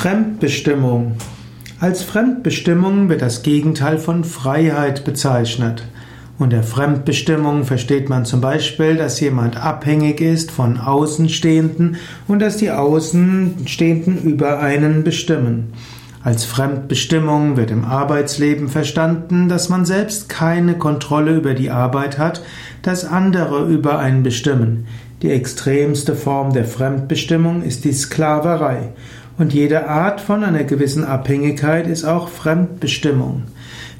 Fremdbestimmung. Als Fremdbestimmung wird das Gegenteil von Freiheit bezeichnet. Unter Fremdbestimmung versteht man zum Beispiel, dass jemand abhängig ist von Außenstehenden und dass die Außenstehenden über einen bestimmen. Als Fremdbestimmung wird im Arbeitsleben verstanden, dass man selbst keine Kontrolle über die Arbeit hat, dass andere über einen bestimmen. Die extremste Form der Fremdbestimmung ist die Sklaverei. Und jede Art von einer gewissen Abhängigkeit ist auch Fremdbestimmung.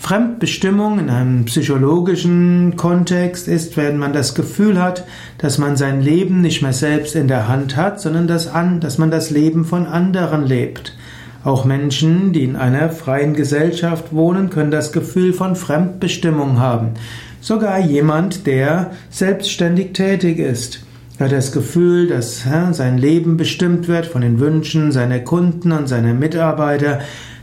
Fremdbestimmung in einem psychologischen Kontext ist, wenn man das Gefühl hat, dass man sein Leben nicht mehr selbst in der Hand hat, sondern dass, an, dass man das Leben von anderen lebt. Auch Menschen, die in einer freien Gesellschaft wohnen, können das Gefühl von Fremdbestimmung haben. Sogar jemand, der selbstständig tätig ist. Er hat das Gefühl, dass sein Leben bestimmt wird von den Wünschen seiner Kunden und seiner Mitarbeiter,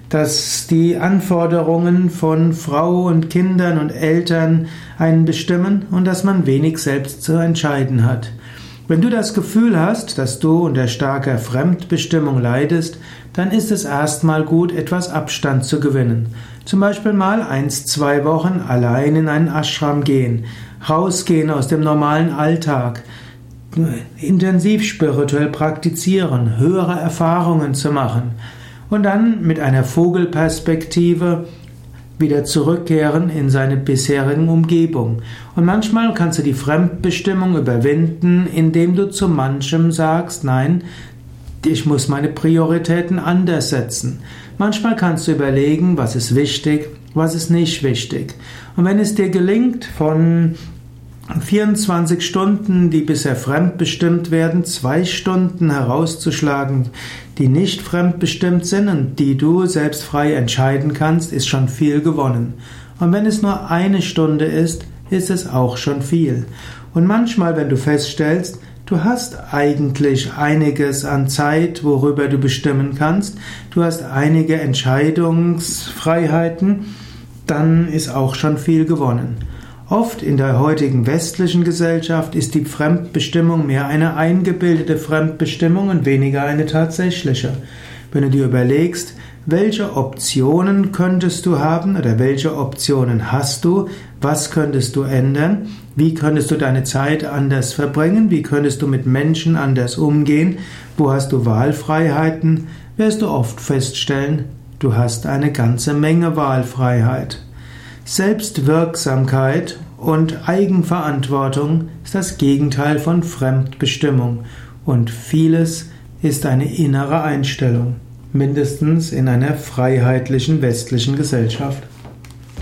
dass die Anforderungen von Frau und Kindern und Eltern einen bestimmen und dass man wenig selbst zu entscheiden hat. Wenn du das Gefühl hast, dass du unter starker Fremdbestimmung leidest, dann ist es erstmal gut, etwas Abstand zu gewinnen. Zum Beispiel mal eins, zwei Wochen allein in einen Ashram gehen, rausgehen aus dem normalen Alltag, intensiv spirituell praktizieren, höhere Erfahrungen zu machen und dann mit einer Vogelperspektive wieder zurückkehren in seine bisherigen Umgebung. Und manchmal kannst du die Fremdbestimmung überwinden, indem du zu manchem sagst, nein, ich muss meine Prioritäten anders setzen. Manchmal kannst du überlegen, was ist wichtig, was ist nicht wichtig. Und wenn es dir gelingt, von 24 Stunden, die bisher fremdbestimmt werden, zwei Stunden herauszuschlagen, die nicht fremdbestimmt sind und die du selbst frei entscheiden kannst, ist schon viel gewonnen. Und wenn es nur eine Stunde ist, ist es auch schon viel. Und manchmal, wenn du feststellst, du hast eigentlich einiges an Zeit, worüber du bestimmen kannst, du hast einige Entscheidungsfreiheiten, dann ist auch schon viel gewonnen. Oft in der heutigen westlichen Gesellschaft ist die Fremdbestimmung mehr eine eingebildete Fremdbestimmung und weniger eine tatsächliche. Wenn du dir überlegst, welche Optionen könntest du haben oder welche Optionen hast du, was könntest du ändern, wie könntest du deine Zeit anders verbringen, wie könntest du mit Menschen anders umgehen, wo hast du Wahlfreiheiten, wirst du oft feststellen, du hast eine ganze Menge Wahlfreiheit. Selbstwirksamkeit und Eigenverantwortung ist das Gegenteil von Fremdbestimmung und vieles ist eine innere Einstellung, mindestens in einer freiheitlichen westlichen Gesellschaft.